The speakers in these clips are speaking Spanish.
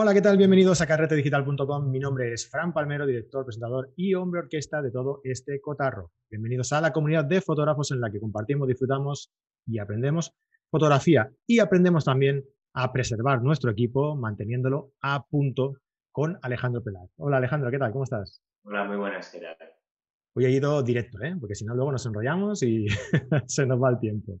Hola, ¿qué tal? Bienvenidos a carretedigital.com. Mi nombre es Fran Palmero, director, presentador y hombre orquesta de todo este cotarro. Bienvenidos a la comunidad de fotógrafos en la que compartimos, disfrutamos y aprendemos fotografía y aprendemos también a preservar nuestro equipo manteniéndolo a punto con Alejandro Peláez. Hola Alejandro, ¿qué tal? ¿Cómo estás? Hola, muy buenas, ¿qué Hoy he ido directo, ¿eh? porque si no luego nos enrollamos y se nos va el tiempo.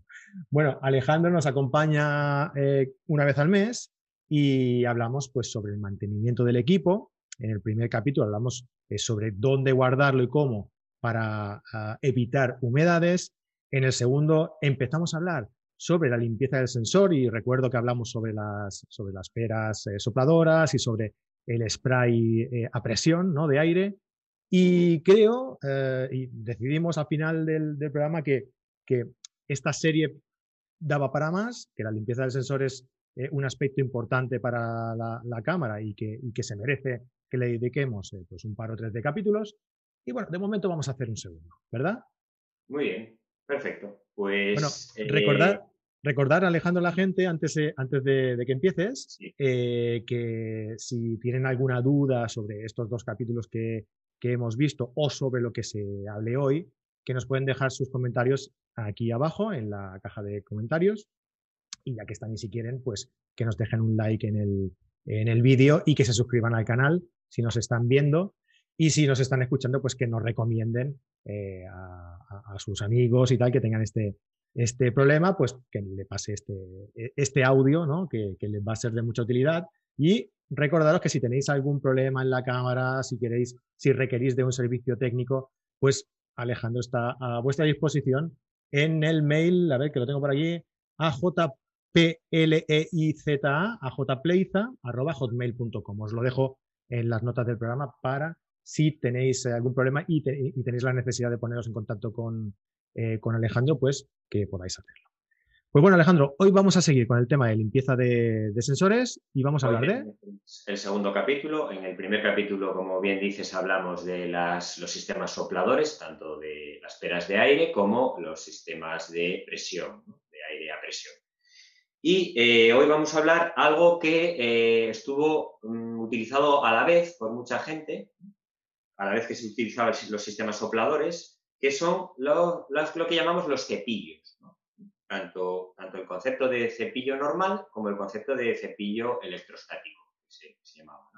Bueno, Alejandro nos acompaña eh, una vez al mes y hablamos pues sobre el mantenimiento del equipo. En el primer capítulo hablamos eh, sobre dónde guardarlo y cómo para ah, evitar humedades. En el segundo empezamos a hablar sobre la limpieza del sensor y recuerdo que hablamos sobre las, sobre las peras eh, sopladoras y sobre el spray eh, a presión ¿no? de aire. Y creo, y decidimos al final del, del programa que, que esta serie daba para más, que la limpieza del sensor es eh, un aspecto importante para la, cámara y que, que, se merece que le dediquemos eh, pues un par o tres de capítulos. Y bueno, de momento vamos a hacer un segundo, ¿verdad? Muy bien, perfecto. Pues. Bueno, eh, recordar, recordar, Alejandro, a la gente, antes, antes de, que empieces, que si tienen alguna duda sobre estos dos capítulos que, que hemos visto o sobre lo que se hable hoy, que nos pueden dejar sus comentarios aquí abajo en la caja de comentarios y ya que están y si quieren, pues que nos dejen un like en el, en el vídeo y que se suscriban al canal si nos están viendo y si nos están escuchando, pues que nos recomienden eh, a, sus amigos y tal que tengan este, este problema, pues que le pase este, e, este audio, ¿no? que, que les va a ser de mucha utilidad. Y recordaros que si tenéis algún problema en la cámara, si queréis, si requerís de un servicio técnico, pues Alejandro está a vuestra disposición en el mail, a ver que lo tengo por allí, aj P-L-E-I-Z-A, a jpleiza, arroba hotmail.com. Os lo dejo en las notas del programa para si tenéis eh, algún problema y, tenéis la necesidad de poneros en contacto con, eh, con, Alejandro, pues que podáis hacerlo. Pues bueno, Alejandro, hoy vamos a seguir con el tema de limpieza de, sensores y vamos a hablar de... El segundo capítulo. En el primer capítulo, como bien dices, hablamos de las, los sistemas sopladores, tanto de las peras de aire como los sistemas de presión, de aire a presión. Y eh, hoy vamos a hablar algo que eh, estuvo mm, utilizado a la vez por mucha gente, a la vez que se utilizaban los sistemas sopladores, que son lo, que llamamos los cepillos. Tanto, tanto, el concepto de cepillo normal como el concepto de cepillo electrostático, que se, llamaba.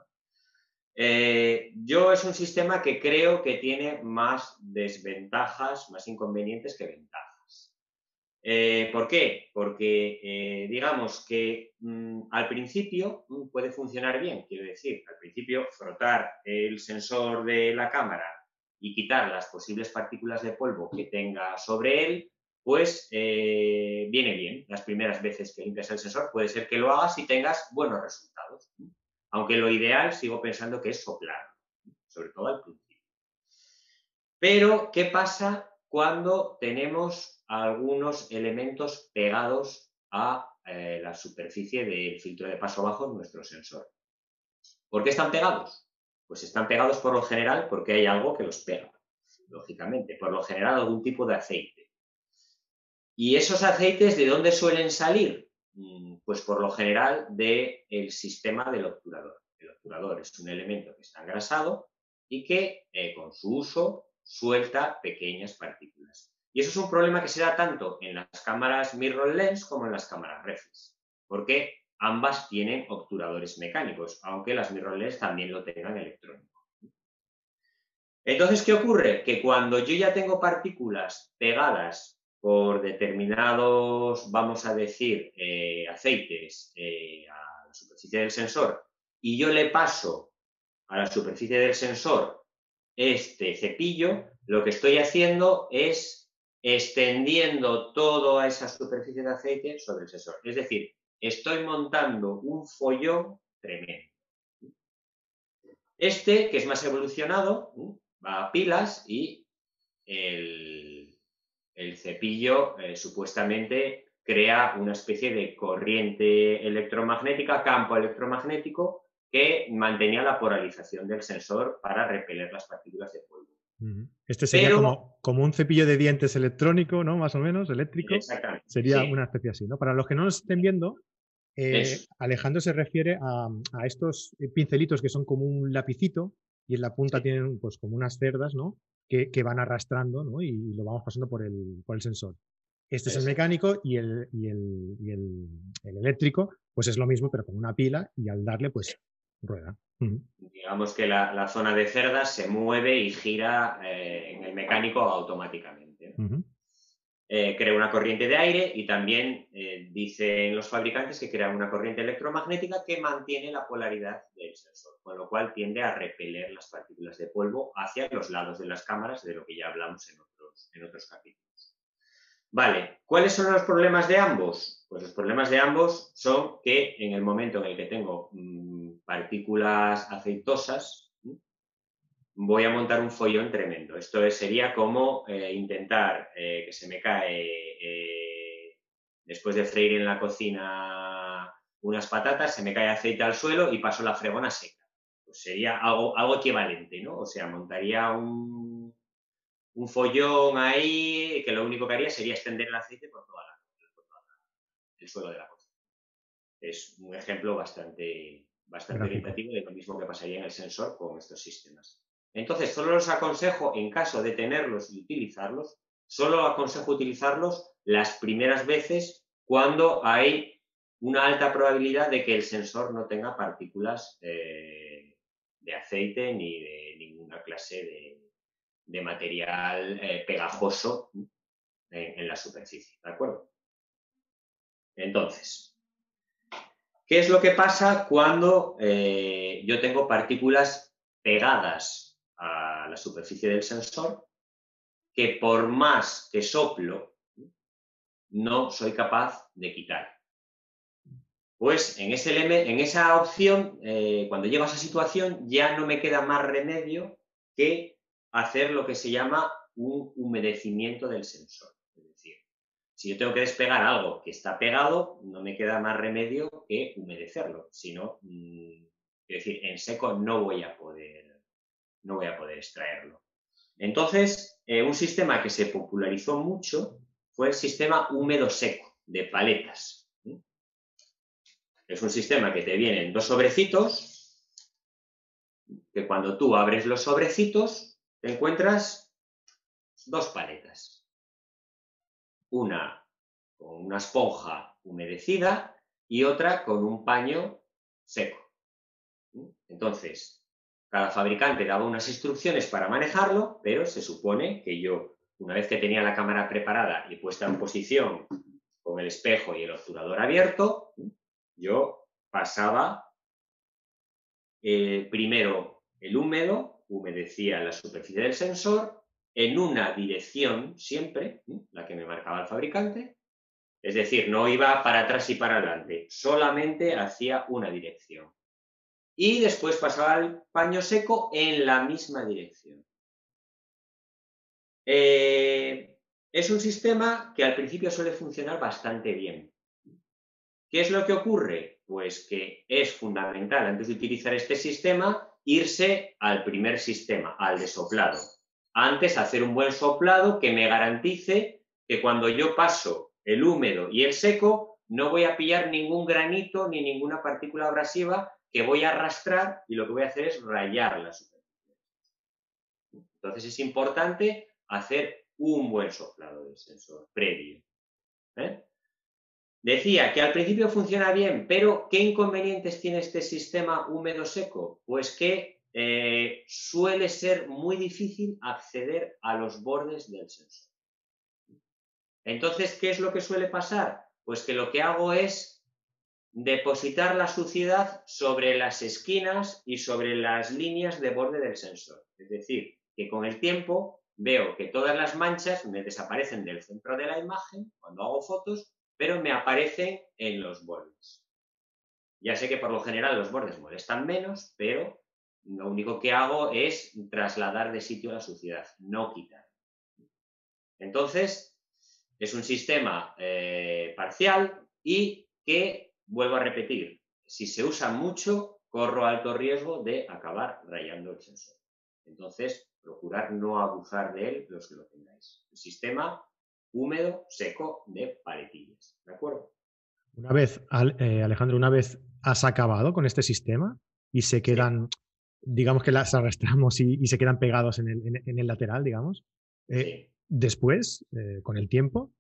Eh, yo es un sistema que creo que tiene más desventajas, más inconvenientes que ventajas. Eh, ¿Por qué? Porque eh, digamos que mm, al principio mm, puede funcionar bien, quiero decir, al principio frotar el sensor de la cámara y quitar las posibles partículas de polvo que tenga sobre él, pues eh, viene bien. Las primeras veces que limpias el sensor puede ser que lo hagas y tengas buenos resultados. Aunque lo ideal sigo pensando que es soplar, sobre todo al principio. Pero, ¿qué pasa cuando tenemos algunos elementos pegados a eh, la superficie del filtro de paso bajo en nuestro sensor. ¿Por qué están pegados? Pues están pegados por lo general porque hay algo que los pega, lógicamente, por lo general algún tipo de aceite. ¿Y esos aceites de dónde suelen salir? Mm, pues por lo general del sistema del obturador. El obturador es un elemento que está engrasado y que eh, con su uso suelta pequeñas partículas. Y eso es un problema que se da tanto en las cámaras mirrorless como en las cámaras reflex, porque ambas tienen obturadores mecánicos, aunque las mirrorless también lo tengan electrónico. Entonces, ¿qué ocurre? Que cuando yo ya tengo partículas pegadas por determinados, vamos a decir, eh, aceites eh, a la superficie del sensor y yo le paso a la superficie del sensor este cepillo, lo que estoy haciendo es extendiendo toda esa superficie de aceite sobre el sensor. Es decir, estoy montando un follón tremendo. Este, que es más evolucionado, va a pilas y el, cepillo eh, supuestamente crea una especie de corriente electromagnética, campo electromagnético, que mantenía la polarización del sensor para repeler las partículas de polvo. Este sería como, como, un cepillo de dientes electrónico, ¿no? Más o menos, eléctrico. Sería una especie así, ¿no? Para los que no nos estén viendo, Eh, Alejandro se refiere a, estos pincelitos que son como un lapicito y en la punta tienen pues como unas cerdas, ¿no? Que, van arrastrando, ¿no? Y, lo vamos pasando por el, por el sensor. Este es el mecánico y el, y el, y el, eléctrico, pues es lo mismo, pero con una pila y al darle, pues rueda. Digamos que la, zona de cerdas se mueve y gira eh, en el mecánico automáticamente. Eh, crea una corriente de aire y también eh, dicen los fabricantes que crea una corriente electromagnética que mantiene la polaridad del sensor, con lo cual tiende a repeler las partículas de polvo hacia los lados de las cámaras, de lo que ya hablamos en otros, en otros capítulos. Vale, ¿cuáles son los problemas de ambos? Pues los problemas de ambos son que en el momento en el que tengo mm, partículas aceitosas, voy a montar un follón tremendo. Esto sería como eh, intentar eh, que se me cae, eh, después de freír en la cocina unas patatas, se me cae aceite al suelo y paso la fregona seca. Pues sería algo, algo equivalente, ¿no? O sea, montaría un, un follón ahí que lo único que haría sería extender el aceite por toda la, el suelo de la cocina. Es un ejemplo bastante, bastante orientativo de lo mismo que pasaría en el sensor con estos sistemas. Entonces, solo los aconsejo, en caso de tenerlos y utilizarlos, solo aconsejo utilizarlos las primeras veces cuando hay una alta probabilidad de que el sensor no tenga partículas eh, de aceite ni de ninguna clase de, material eh, pegajoso en, la superficie. ¿De acuerdo? Entonces, ¿qué es lo que pasa cuando eh, yo tengo partículas pegadas a la superficie del sensor que por más que soplo no soy capaz de quitar. Pues en, ese, en esa opción, eh, cuando llego a esa situación, ya no me queda más remedio que hacer lo que se llama un humedecimiento del sensor. Si yo tengo que despegar algo que está pegado, no me queda más remedio que humedecerlo. Si no, mm, es decir, en seco no voy a poder no voy a poder extraerlo. Entonces, eh, un sistema que se popularizó mucho fue el sistema húmedo seco de paletas. Es un sistema que te vienen dos sobrecitos, que cuando tú abres los sobrecitos te encuentras dos paletas. Una con una esponja humedecida y otra con un paño seco. Entonces, cada fabricante daba unas instrucciones para manejarlo, pero se supone que yo, una vez que tenía la cámara preparada y puesta en posición con el espejo y el obturador abierto, yo pasaba eh, primero el húmedo, humedecía la superficie del sensor, en una dirección siempre, la que me marcaba el fabricante, es decir, no iba para atrás y para adelante, solamente hacía una dirección y después pasaba al paño seco en la misma dirección. Eh, es un sistema que al principio suele funcionar bastante bien. ¿Qué es lo que ocurre? Pues que es fundamental antes de utilizar este sistema irse al primer sistema, al de soplado. Antes hacer un buen soplado que me garantice que cuando yo paso el húmedo y el seco no voy a pillar ningún granito ni ninguna partícula abrasiva que voy a arrastrar y lo que voy a hacer es rayar la superficie. Entonces es importante hacer un buen soplado del sensor previo. ¿eh? Decía que al principio funciona bien, pero ¿qué inconvenientes tiene este sistema húmedo-seco? Pues que eh, suele ser muy difícil acceder a los bordes del sensor. Entonces, ¿qué es lo que suele pasar? Pues que lo que hago es depositar la suciedad sobre las esquinas y sobre las líneas de borde del sensor. Es decir, que con el tiempo veo que todas las manchas me desaparecen del centro de la imagen cuando hago fotos, pero me aparecen en los bordes. Ya sé que por lo general los bordes molestan menos, pero lo único que hago es trasladar de sitio la suciedad, no quitar. Entonces, es un sistema eh, parcial y que Vuelvo a repetir, si se usa mucho, corro alto riesgo de acabar rayando el sensor. Entonces, procurar no abusar de él los que lo tengáis. El sistema húmedo, seco de paletillas. ¿De acuerdo? Una vez, eh, Alejandro, una vez has acabado con este sistema y se quedan, digamos que las arrastramos y, se quedan pegados en el, lateral, digamos, eh, después, eh, con el tiempo,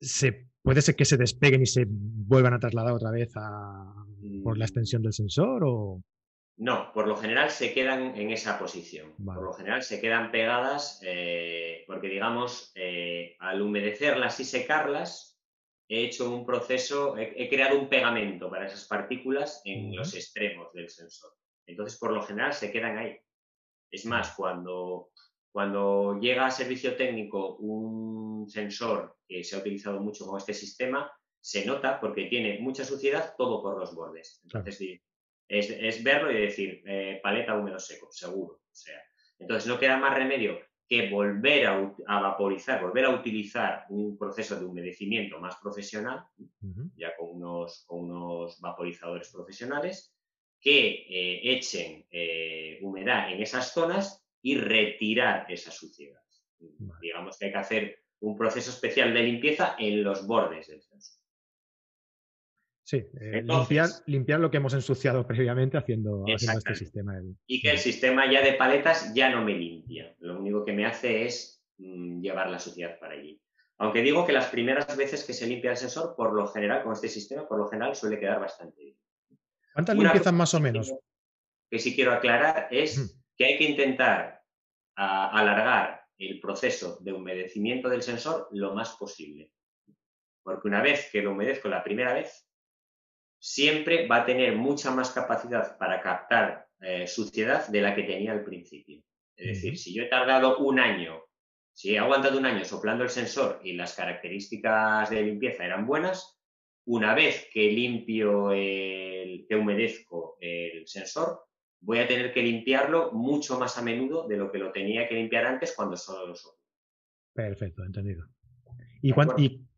se, puede ser que se despeguen y se vuelvan a trasladar otra vez por la mm. extensión del sensor o... No, por lo general se quedan en esa posición. Por lo general se quedan pegadas eh, porque, digamos, al humedecerlas y secarlas, he hecho un proceso, he, creado un pegamento para esas partículas en los extremos del sensor. Entonces, por lo general se quedan ahí. Es más, cuando, cuando llega a servicio técnico un sensor que se ha utilizado mucho con este sistema, se nota porque tiene mucha suciedad todo por los bordes. Entonces, es, verlo y decir, eh, paleta húmedo seco, seguro. O sea, entonces no queda más remedio que volver a, vaporizar, volver a utilizar un proceso de humedecimiento más profesional, ya con unos, unos, vaporizadores profesionales, que eh, echen eh, humedad en esas zonas y retirar esa suciedad. Digamos que hay que hacer un proceso especial de limpieza en los bordes del sensor. Sí, eh, limpiar, lo que hemos ensuciado previamente haciendo, este sistema. Y que el sistema ya de paletas ya no me limpia. Lo único que me hace es mm, llevar la suciedad para allí. Aunque digo que las primeras veces que se limpia el sensor, por lo general, con este sistema, por lo general suele quedar bastante bien. ¿Cuántas limpiezas más o menos? Que sí quiero aclarar es que hay que intentar alargar el proceso de humedecimiento del sensor lo más posible. Porque una vez que lo humedezco la primera vez, siempre va a tener mucha más capacidad para captar eh, suciedad de la que tenía al principio. Es decir, si yo he tardado un año, si he aguantado un año soplando el sensor y las características de limpieza eran buenas, una vez que limpio, el, que humedezco el sensor, voy a tener que limpiarlo mucho más a menudo de lo que lo tenía que limpiar antes cuando solo lo soplo. Perfecto, entendido. ¿Y,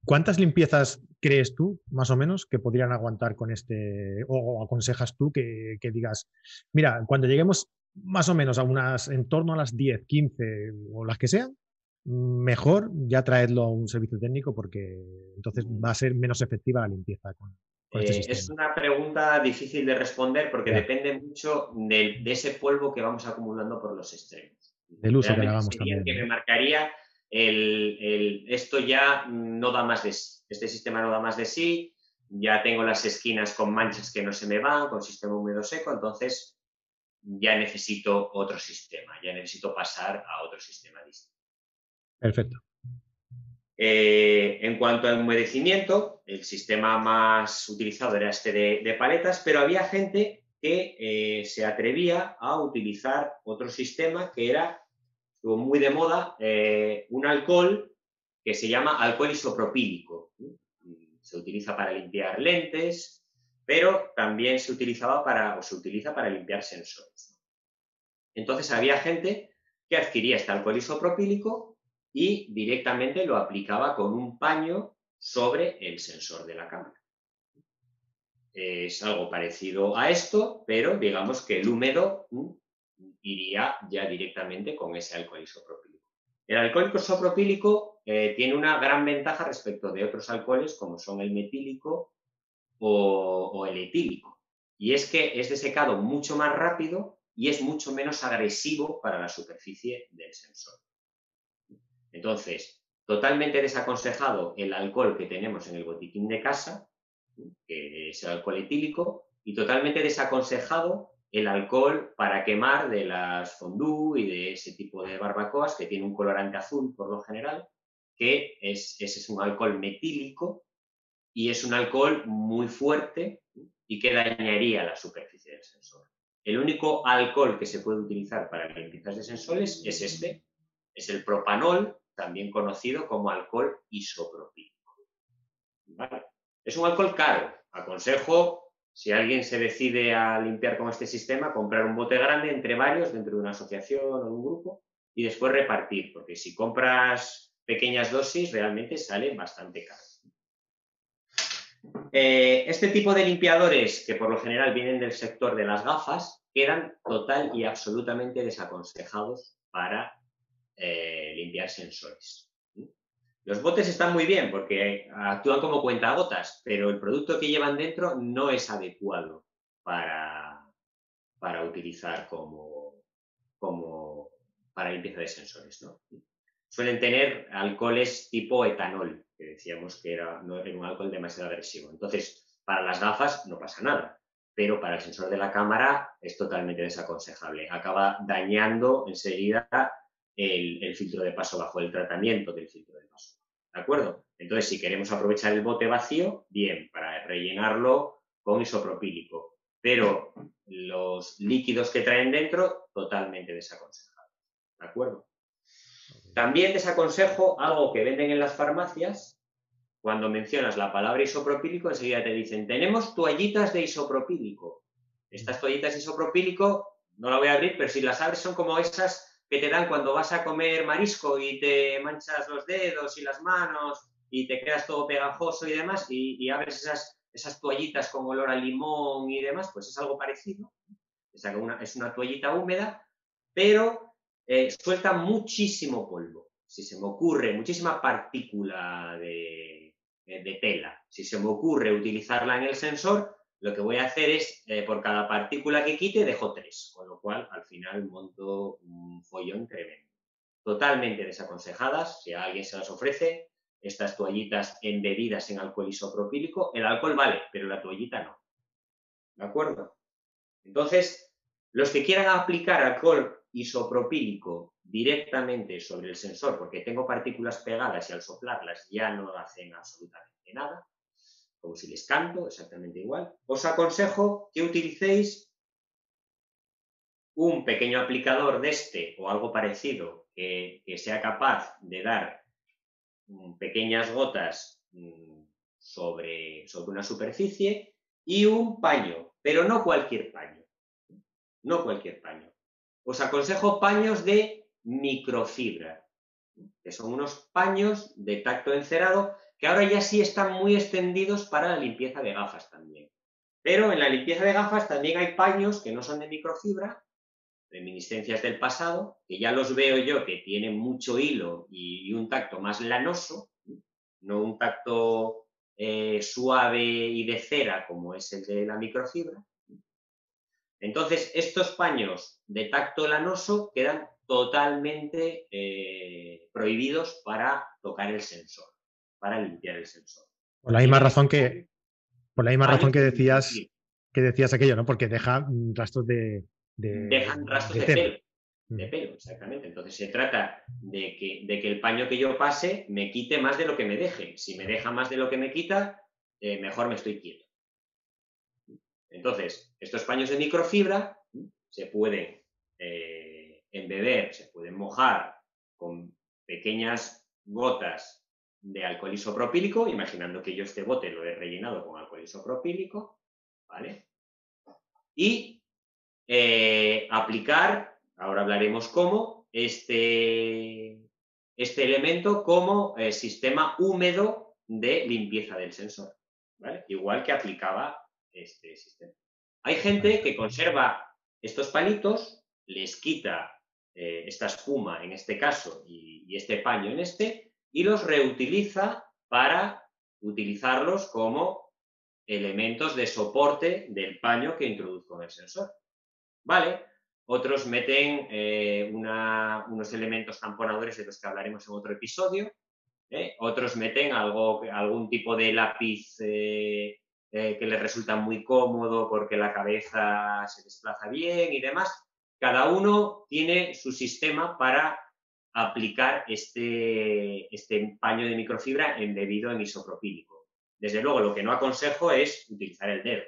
cuántas limpiezas crees tú, más o menos, que podrían aguantar con este, o, aconsejas tú que, digas, mira, cuando lleguemos más o menos a unas, en torno a las 10, 15 o las que sean, mejor ya traedlo a un servicio técnico porque entonces va a ser menos efectiva la limpieza con, eh, es una pregunta difícil de responder porque depende mucho de, ese polvo que vamos acumulando por los extremos. Del uso que hagamos también. Que me marcaría el, esto ya no da más de sí, este sistema no da más de sí, ya tengo las esquinas con manchas que no se me van, con sistema húmedo seco, entonces ya necesito otro sistema, ya necesito pasar a otro sistema distinto. Perfecto. Eh, en cuanto al humedecimiento, el sistema más utilizado era este de, paletas, pero había gente que eh, se atrevía a utilizar otro sistema que era muy de moda eh, un alcohol que se llama alcohol isopropílico. Se utiliza para limpiar lentes, pero también se utilizaba para, o se utiliza para limpiar sensores. Entonces había gente que adquiría este alcohol isopropílico y directamente lo aplicaba con un paño sobre el sensor de la cámara. Es algo parecido a esto, pero digamos que el húmedo iría ya directamente con ese alcohol isopropílico. El alcohol isopropílico eh, tiene una gran ventaja respecto de otros alcoholes como son el metílico o, el etílico. Y es que es desecado mucho más rápido y es mucho menos agresivo para la superficie del sensor. Entonces, totalmente desaconsejado el alcohol que tenemos en el botiquín de casa, que es el alcohol etílico, y totalmente desaconsejado el alcohol para quemar de las fondue y de ese tipo de barbacoas que tiene un colorante azul por lo general, que es, ese es un alcohol metílico y es un alcohol muy fuerte y que dañaría la superficie del sensor. El único alcohol que se puede utilizar para limpiezas de sensores es este, es el propanol, también conocido como alcohol isopropílico. Es un alcohol caro. Aconsejo si alguien se decide a limpiar con este sistema, comprar un bote grande entre varios dentro de una asociación o de un grupo y después repartir, porque si compras pequeñas dosis realmente sale bastante caro. Eh, este tipo de limpiadores, que por lo general vienen del sector de las gafas, quedan total y absolutamente desaconsejados para limpiar sensores. Los botes están muy bien porque actúan como cuentagotas, pero el producto que llevan dentro no es adecuado para, para utilizar como, como para limpieza de sensores. ¿no? Suelen tener alcoholes tipo etanol, que decíamos que era, no era un alcohol demasiado agresivo. Entonces, para las gafas no pasa nada, pero para el sensor de la cámara es totalmente desaconsejable. Acaba dañando enseguida el, filtro de paso bajo el tratamiento del filtro de paso. ¿De acuerdo? Entonces, si queremos aprovechar el bote vacío, bien, para rellenarlo con isopropílico. Pero los líquidos que traen dentro, totalmente desaconsejados. ¿De acuerdo? También desaconsejo algo que venden en las farmacias. Cuando mencionas la palabra isopropílico, enseguida te dicen, tenemos toallitas de isopropílico. Estas toallitas de isopropílico, no la voy a abrir, pero si las abres son como esas que te dan cuando vas a comer marisco y te manchas los dedos y las manos y te quedas todo pegajoso y demás y, abres esas, esas toallitas con olor a limón y demás, pues es algo parecido. Es una, es una toallita húmeda, pero eh, suelta muchísimo polvo. Si se me ocurre, muchísima partícula de, de tela. Si se me ocurre utilizarla en el sensor, lo que voy a hacer es, eh, por cada partícula que quite, dejo tres, con lo cual al final monto un follón tremendo. Totalmente desaconsejadas, si a alguien se las ofrece, estas toallitas embebidas en alcohol isopropílico, el alcohol vale, pero la toallita no. ¿De acuerdo? Entonces, los que quieran aplicar alcohol isopropílico directamente sobre el sensor, porque tengo partículas pegadas y al soplarlas ya no hacen absolutamente nada, como si les canto, exactamente igual, os aconsejo que utilicéis un pequeño aplicador de este o algo parecido que, sea capaz de dar mm, pequeñas gotas mm, sobre, sobre una superficie y un paño, pero no cualquier paño, no cualquier paño. Os aconsejo paños de microfibra, que son unos paños de tacto encerado que ahora ya sí están muy extendidos para la limpieza de gafas también. Pero en la limpieza de gafas también hay paños que no son de microfibra, reminiscencias del pasado, que ya los veo yo que tienen mucho hilo y, un tacto más lanoso, no un tacto eh, suave y de cera como es el de la microfibra. Entonces, estos paños de tacto lanoso quedan totalmente eh, prohibidos para tocar el sensor para limpiar el sensor. Por la misma razón que, por la misma razón que decías, que decías aquello, ¿no? Porque deja rastros de, Dejan rastros de, pelo. De mm. pelo, exactamente. Entonces se trata de que, de que, el paño que yo pase me quite más de lo que me deje. Si me deja más de lo que me quita, eh, mejor me estoy quieto. Entonces, estos paños de microfibra se pueden eh, embeber, se pueden mojar con pequeñas gotas de alcohol isopropílico, imaginando que yo este bote lo he rellenado con alcohol isopropílico, ¿vale? Y eh, aplicar, ahora hablaremos cómo, este, este elemento como eh, sistema húmedo de limpieza del sensor, ¿vale? Igual que aplicaba este sistema. Hay gente que conserva estos palitos, les quita eh, esta espuma en este caso y este paño en este, y los reutiliza para utilizarlos como elementos de soporte del paño que introduzco en el sensor. ¿Vale? Otros meten eh, unos elementos tamponadores de los que hablaremos en otro episodio. ¿eh? Otros meten algo, algún tipo de lápiz eh, que les resulta muy cómodo porque la cabeza se desplaza bien y demás. Cada uno tiene su sistema para aplicar este, este paño de microfibra embebido en isopropílico. Desde luego, lo que no aconsejo es utilizar el dedo.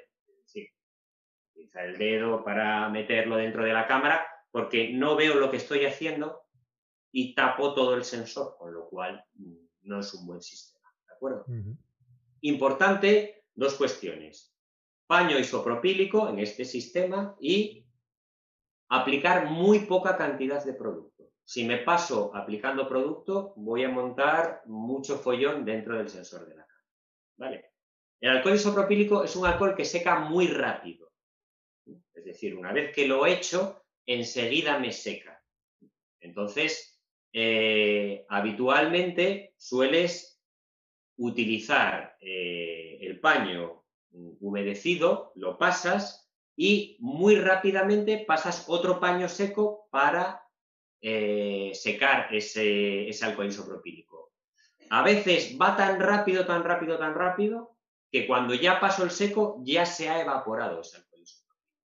utilizar el dedo para meterlo dentro de la cámara porque no veo lo que estoy haciendo y tapo todo el sensor, con lo cual mm, no es un buen sistema. ¿De acuerdo? Importante, dos cuestiones. Paño isopropílico en este sistema y aplicar muy poca cantidad de producto. Si me paso aplicando producto, voy a montar mucho follón dentro del sensor de la cámara. ¿Vale? El alcohol isopropílico es un alcohol que seca muy rápido. Es decir, una vez que lo he hecho, enseguida me seca. Entonces, eh, habitualmente sueles utilizar eh, el paño humedecido, lo pasas y muy rápidamente pasas otro paño seco para eh, secar ese, ese alcohol isopropílico. A veces va tan rápido, tan rápido, tan rápido, que cuando ya pasó el seco ya se ha evaporado ese alcohol isopropílico.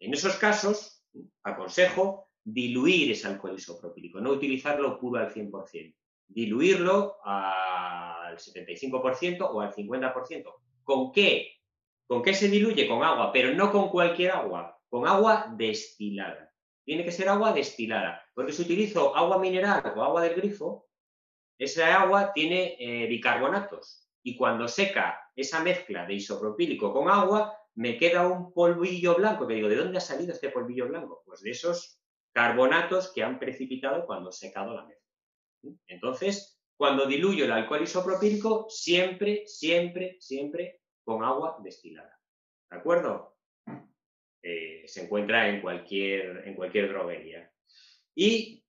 En esos casos, aconsejo diluir ese alcohol isopropílico, no utilizarlo puro al 100%, diluirlo al 75% o al 50%. ¿Con qué? ¿Con qué se diluye? Con agua, pero no con cualquier agua, con agua destilada. Tiene que ser agua destilada, porque si utilizo agua mineral o agua del grifo, esa agua tiene eh, bicarbonatos y cuando seca esa mezcla de isopropílico con agua, me queda un polvillo blanco, que digo, ¿de dónde ha salido este polvillo blanco? Pues de esos carbonatos que han precipitado cuando he secado la mezcla. Entonces, cuando diluyo el alcohol isopropílico, siempre, siempre, siempre con agua destilada. ¿De acuerdo? Eh, se encuentra en cualquier, en cualquier droguería. Y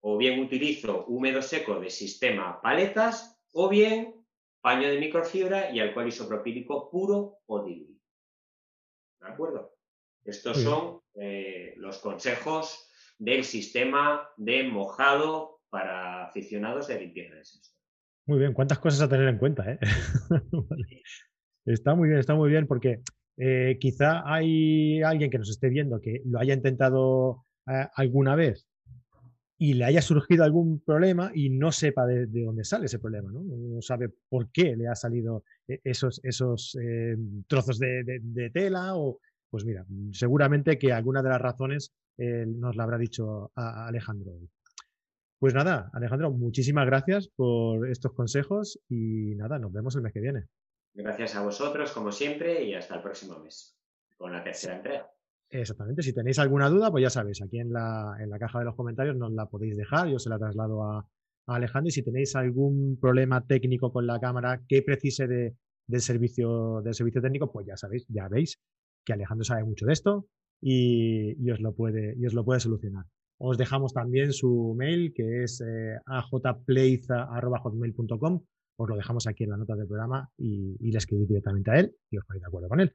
o bien utilizo húmedo seco de sistema paletas o bien paño de microfibra y alcohol isopropílico puro o diluido. ¿De acuerdo? Estos son eh, los consejos del sistema de mojado para aficionados de limpieza de sensor. Muy bien, cuántas cosas a tener en cuenta. ¿eh? Está muy bien, está muy bien, porque eh, quizá hay alguien que nos esté viendo que lo haya intentado eh, alguna vez y le haya surgido algún problema y no sepa de, dónde sale ese problema, ¿no? No sabe por qué le ha salido eh, esos, esos trozos de, tela o, pues mira, seguramente que alguna de las razones nos la habrá dicho a Alejandro. Pues nada, Alejandro, muchísimas gracias por estos consejos y nada, nos vemos el mes que viene. Gracias a vosotros, como siempre, y hasta el próximo mes, con la tercera entrega. Exactamente, si tenéis alguna duda, pues ya sabéis, aquí en la, caja de los comentarios nos la podéis dejar, yo se la traslado a, Alejandro y si tenéis algún problema técnico con la cámara que precise de, del, servicio, del servicio técnico, pues ya sabéis, ya veis que Alejandro sabe mucho de esto y, os, lo puede, y os lo puede solucionar. Os dejamos también su mail que es eh, os lo dejamos aquí en la nota del programa y, le escribís directamente a él y os ponéis de acuerdo con él.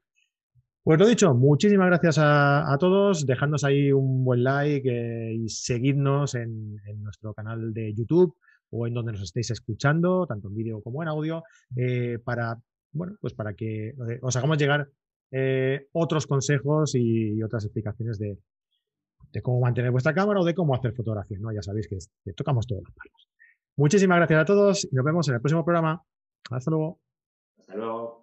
Pues lo dicho, muchísimas gracias a, todos, dejadnos ahí un buen like eh, y seguidnos en, nuestro canal de YouTube o en donde nos estéis escuchando, tanto en vídeo como en audio, eh, para, bueno, pues para que eh, os hagamos llegar otros consejos y, otras explicaciones de, cómo mantener vuestra cámara o de cómo hacer fotografía. ¿no? Ya sabéis que, tocamos todos los palos. Muchísimas gracias a todos y nos vemos en el próximo programa. Hasta luego. Hasta luego.